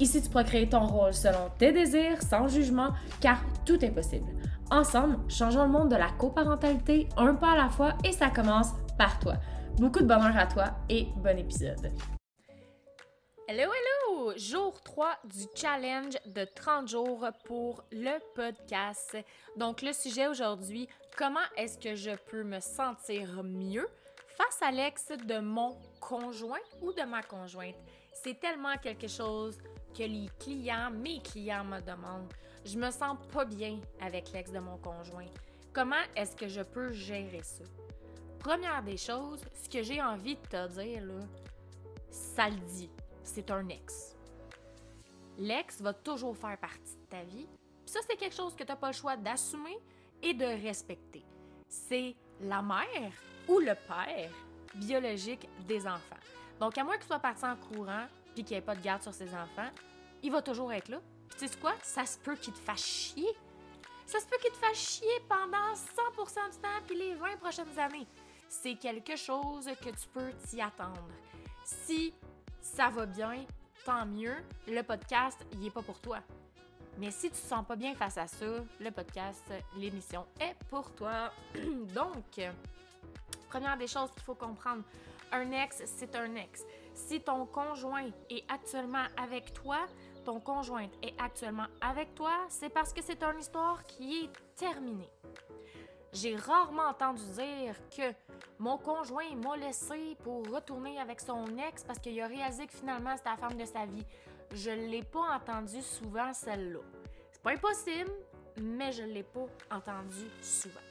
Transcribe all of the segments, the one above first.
Ici, tu pourras créer ton rôle selon tes désirs, sans jugement, car tout est possible. Ensemble, changeons le monde de la coparentalité un pas à la fois et ça commence par toi. Beaucoup de bonheur à toi et bon épisode. Hello, hello! Jour 3 du challenge de 30 jours pour le podcast. Donc, le sujet aujourd'hui, comment est-ce que je peux me sentir mieux face à l'ex de mon conjoint ou de ma conjointe? C'est tellement quelque chose que les clients, mes clients me demandent. Je me sens pas bien avec l'ex de mon conjoint. Comment est-ce que je peux gérer ça? Première des choses, ce que j'ai envie de te dire, là, ça le dit, c'est un ex. L'ex va toujours faire partie de ta vie. ça, c'est quelque chose que tu n'as pas le choix d'assumer et de respecter. C'est la mère ou le père biologique des enfants. Donc, à moins qu'il soit parti en courant puis qu'il n'y ait pas de garde sur ses enfants, il va toujours être là. Tu sais quoi? Ça se peut qu'il te fasse chier. Ça se peut qu'il te fasse chier pendant 100% du temps puis les 20 prochaines années. C'est quelque chose que tu peux t'y attendre. Si ça va bien, tant mieux. Le podcast, il n'est pas pour toi. Mais si tu te sens pas bien face à ça, le podcast, l'émission est pour toi. Donc, première des choses qu'il faut comprendre, un ex, c'est un ex. Si ton conjoint est actuellement avec toi, ton conjointe est actuellement avec toi, c'est parce que c'est une histoire qui est terminée. J'ai rarement entendu dire que mon conjoint m'a laissé pour retourner avec son ex parce qu'il a réalisé que finalement c'était la femme de sa vie. Je ne l'ai pas entendu souvent celle-là. C'est pas impossible, mais je ne l'ai pas entendu souvent.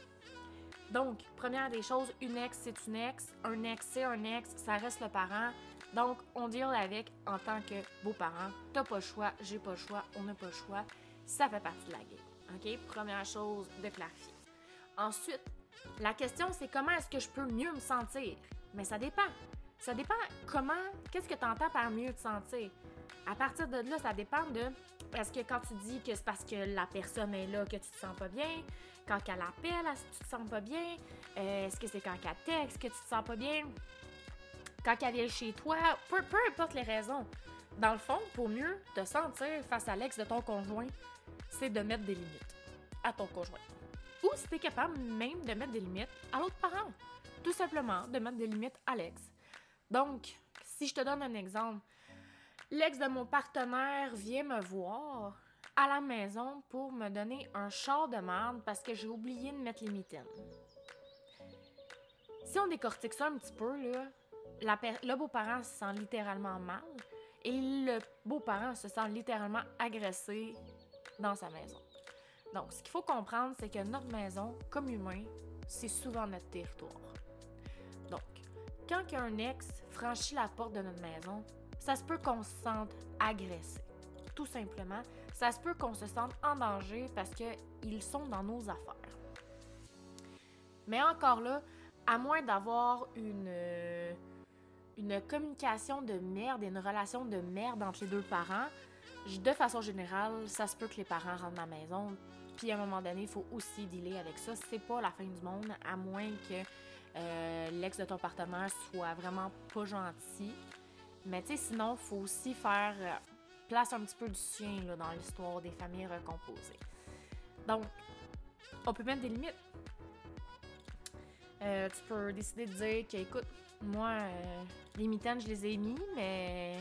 Donc, première des choses, une ex, c'est une ex. Un ex, c'est un ex. Ça reste le parent. Donc, on deal avec en tant que beau-parent. T'as pas le choix, j'ai pas le choix, on n'a pas le choix. Ça fait partie de la game. OK? Première chose de clarifier. Ensuite, la question, c'est comment est-ce que je peux mieux me sentir? Mais ça dépend. Ça dépend comment, qu'est-ce que tu entends par mieux te sentir? À partir de là, ça dépend de est-ce que quand tu dis que c'est parce que la personne est là que tu te sens pas bien, quand elle appelle, tu te sens pas bien, euh, est-ce que c'est quand elle texte que tu te sens pas bien, quand elle vient chez toi, peu, peu importe les raisons. Dans le fond, pour mieux te sentir face à l'ex de ton conjoint, c'est de mettre des limites à ton conjoint. Ou si tu es capable même de mettre des limites à l'autre parent. Tout simplement de mettre des limites à l'ex. Donc, si je te donne un exemple, l'ex de mon partenaire vient me voir à la maison pour me donner un char de merde parce que j'ai oublié de mettre les mitaines. Si on décortique ça un petit peu, là, le beau-parent se sent littéralement mal et le beau-parent se sent littéralement agressé dans sa maison. Donc, ce qu'il faut comprendre, c'est que notre maison, comme humain, c'est souvent notre territoire. Donc, quand un ex franchit la porte de notre maison, ça se peut qu'on se sente agressé. Tout simplement, ça se peut qu'on se sente en danger parce qu'ils sont dans nos affaires. Mais encore là, à moins d'avoir une, une communication de merde et une relation de merde entre les deux parents, de façon générale, ça se peut que les parents rentrent dans la maison. Puis à un moment donné, il faut aussi dealer avec ça. C'est pas la fin du monde, à moins que euh, l'ex de ton partenaire soit vraiment pas gentil. Mais tu sais, sinon, il faut aussi faire euh, place un petit peu du sien là, dans l'histoire des familles recomposées. Donc, on peut mettre des limites. Euh, tu peux décider de dire que, écoute, moi, euh, les mitaines, je les ai mis, mais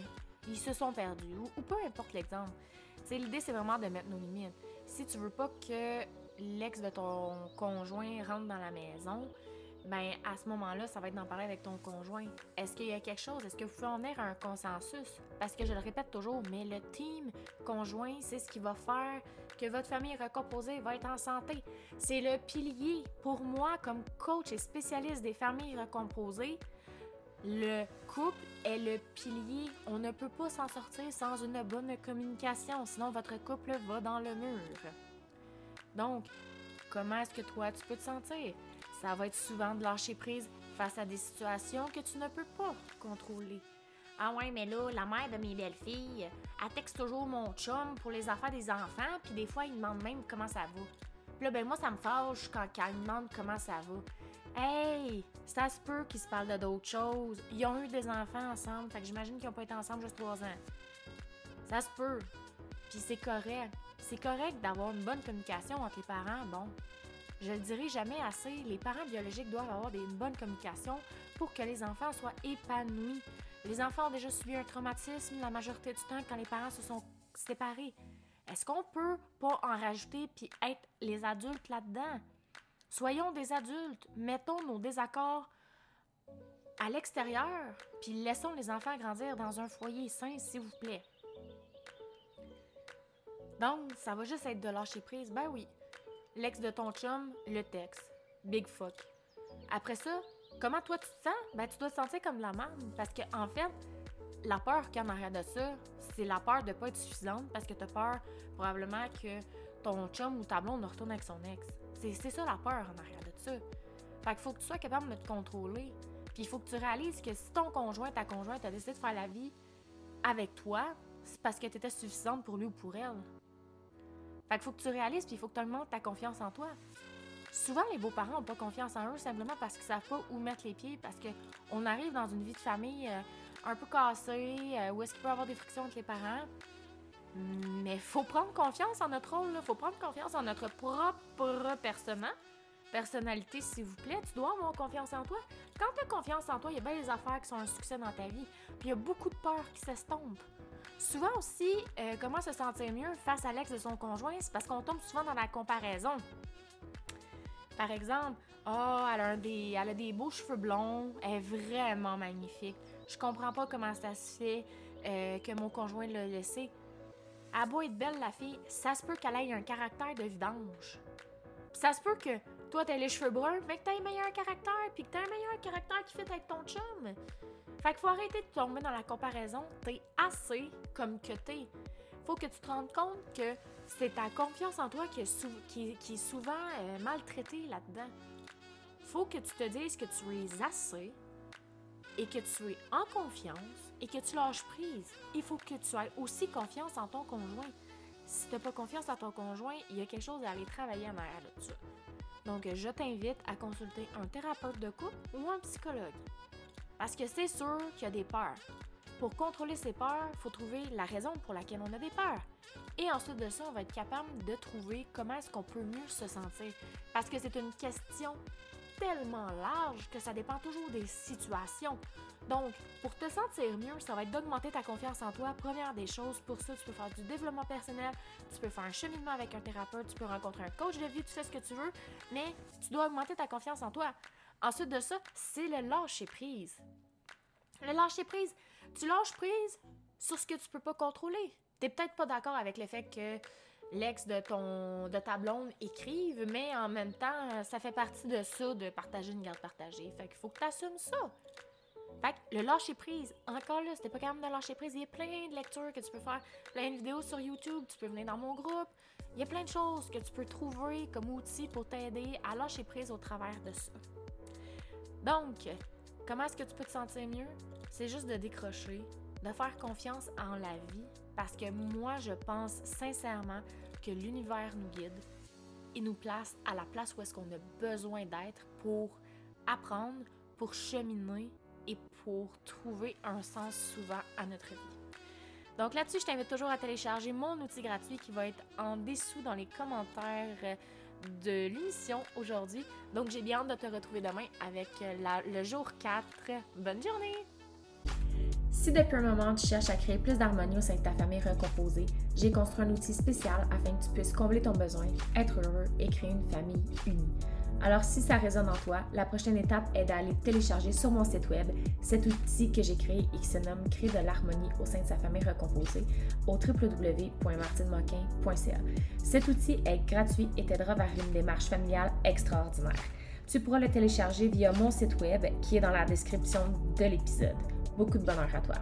ils se sont perdus. Ou, peu importe l'exemple. L'idée, c'est vraiment de mettre nos limites. Si tu veux pas que l'ex de ton conjoint rentre dans la maison, ben à ce moment-là, ça va être d'en parler avec ton conjoint. Est-ce qu'il y a quelque chose? Est-ce que vous pouvez en venir à un consensus? Parce que je le répète toujours, mais le team conjoint, c'est ce qui va faire que votre famille recomposée va être en santé. C'est le pilier. Pour moi, comme coach et spécialiste des familles recomposées, le couple est le pilier. On ne peut pas s'en sortir sans une bonne communication, sinon votre couple va dans le mur. Donc, comment est-ce que toi tu peux te sentir? Ça va être souvent de lâcher prise face à des situations que tu ne peux pas contrôler. Ah ouais, mais là, la mère de mes belles-filles, elle texte toujours mon chum pour les affaires des enfants, puis des fois, il demande même comment ça va. Puis là, ben moi, ça me fâche quand, quand il demande comment ça va. Hey, ça se peut qu'ils se parlent de d'autres choses. Ils ont eu des enfants ensemble, fait que j'imagine qu'ils n'ont pas été ensemble juste trois ans. Ça se peut. Puis c'est correct. C'est correct d'avoir une bonne communication entre les parents, bon. Je le dirai jamais assez, les parents biologiques doivent avoir une bonne communication pour que les enfants soient épanouis. Les enfants ont déjà subi un traumatisme la majorité du temps quand les parents se sont séparés. Est-ce qu'on peut pas en rajouter puis être les adultes là-dedans? Soyons des adultes, mettons nos désaccords à l'extérieur, puis laissons les enfants grandir dans un foyer sain, s'il vous plaît. Donc, ça va juste être de lâcher prise. Ben oui. L'ex de ton chum, le texte. Big fuck. Après ça, comment toi tu te sens? Ben tu dois te sentir comme la merde. Parce que en fait, la peur qu'il y a en arrière de ça, c'est la peur de pas être suffisante parce que tu as peur probablement que ton chum ou ta blonde retourne avec son ex. C'est ça la peur en arrière de ça. Fait qu'il faut que tu sois capable de te contrôler. Puis il faut que tu réalises que si ton conjoint, ta conjointe a décidé de faire la vie avec toi, c'est parce que tu étais suffisante pour lui ou pour elle. Fait faut que tu réalises, puis il faut que tu augmentes ta confiance en toi. Souvent, les beaux-parents n'ont pas confiance en eux simplement parce qu'ils savent pas où mettre les pieds, parce qu'on arrive dans une vie de famille euh, un peu cassée, euh, où est-ce qu'il peut y avoir des frictions entre les parents. Mais faut prendre confiance en notre rôle, faut prendre confiance en notre propre personnalité, s'il vous plaît. Tu dois avoir confiance en toi. Quand tu as confiance en toi, il y a bien des affaires qui sont un succès dans ta vie. Puis il y a beaucoup de peur qui s'estompent. Souvent aussi, euh, comment se sentir mieux face à l'ex de son conjoint, c'est parce qu'on tombe souvent dans la comparaison. Par exemple, oh, elle a, des, elle a des beaux cheveux blonds, elle est vraiment magnifique. Je comprends pas comment ça se fait euh, que mon conjoint l'a laissé. À beau être belle, la fille, ça se peut qu'elle ait un caractère de vidange. Ça se peut que toi, t'as les cheveux bruns, mais que t'as un meilleur caractère, puis que t'as un meilleur caractère qui fait avec ton chum. Fait qu'il faut arrêter de tomber dans la comparaison. T'es assez comme que t'es. Faut que tu te rendes compte que c'est ta confiance en toi qui est, souvent euh, maltraitée là-dedans. Faut que tu te dises que tu es assez et que tu es en confiance et que tu lâches prise. Il faut que tu aies aussi confiance en ton conjoint. Si t'as pas confiance en ton conjoint, il y a quelque chose à aller travailler en arrière de ça. Donc, je t'invite à consulter un thérapeute de couple ou un psychologue. Parce que c'est sûr qu'il y a des peurs. Pour contrôler ces peurs, il faut trouver la raison pour laquelle on a des peurs. Et ensuite de ça, on va être capable de trouver comment est-ce qu'on peut mieux se sentir. Parce que c'est une question tellement large que ça dépend toujours des situations. Donc, pour te sentir mieux, ça va être d'augmenter ta confiance en toi. Première des choses, pour ça, tu peux faire du développement personnel, tu peux faire un cheminement avec un thérapeute, tu peux rencontrer un coach de vie, tu fais ce que tu veux, mais tu dois augmenter ta confiance en toi. Ensuite de ça, c'est le lâcher prise. Le lâcher prise, tu lâches prise sur ce que tu peux pas contrôler. T'es peut-être pas d'accord avec le fait que l'ex de ton de ta blonde écrive, mais en même temps, ça fait partie de ça de partager une garde partagée. Fait qu'il faut que tu assumes ça. Fait que le lâcher prise, encore là, c'était pas même de lâcher prise, il y a plein de lectures que tu peux faire, plein de vidéos sur YouTube, tu peux venir dans mon groupe. Il y a plein de choses que tu peux trouver comme outil pour t'aider à lâcher prise au travers de ça. Donc, comment est-ce que tu peux te sentir mieux? C'est juste de décrocher, de faire confiance en la vie parce que moi, je pense sincèrement que l'univers nous guide et nous place à la place où est-ce qu'on a besoin d'être pour apprendre, pour cheminer et pour trouver un sens souvent à notre vie. Donc là-dessus, je t'invite toujours à télécharger mon outil gratuit qui va être en dessous dans les commentaires de l'émission aujourd'hui. Donc j'ai bien hâte de te retrouver demain avec le jour 4. Bonne journée! Si depuis un moment tu cherches à créer plus d'harmonie au sein de ta famille recomposée, j'ai construit un outil spécial afin que tu puisses combler ton besoin, être heureux et créer une famille unie. Alors si ça résonne en toi, la prochaine étape est d'aller télécharger sur mon site web cet outil que j'ai créé et qui se nomme Créer de l'harmonie au sein de sa famille recomposée au www.martinemoquin.ca. Cet outil est gratuit et t'aidera vers une démarche familiale extraordinaire. Tu pourras le télécharger via mon site web qui est dans la description de l'épisode. Beaucoup de bonheur à toi.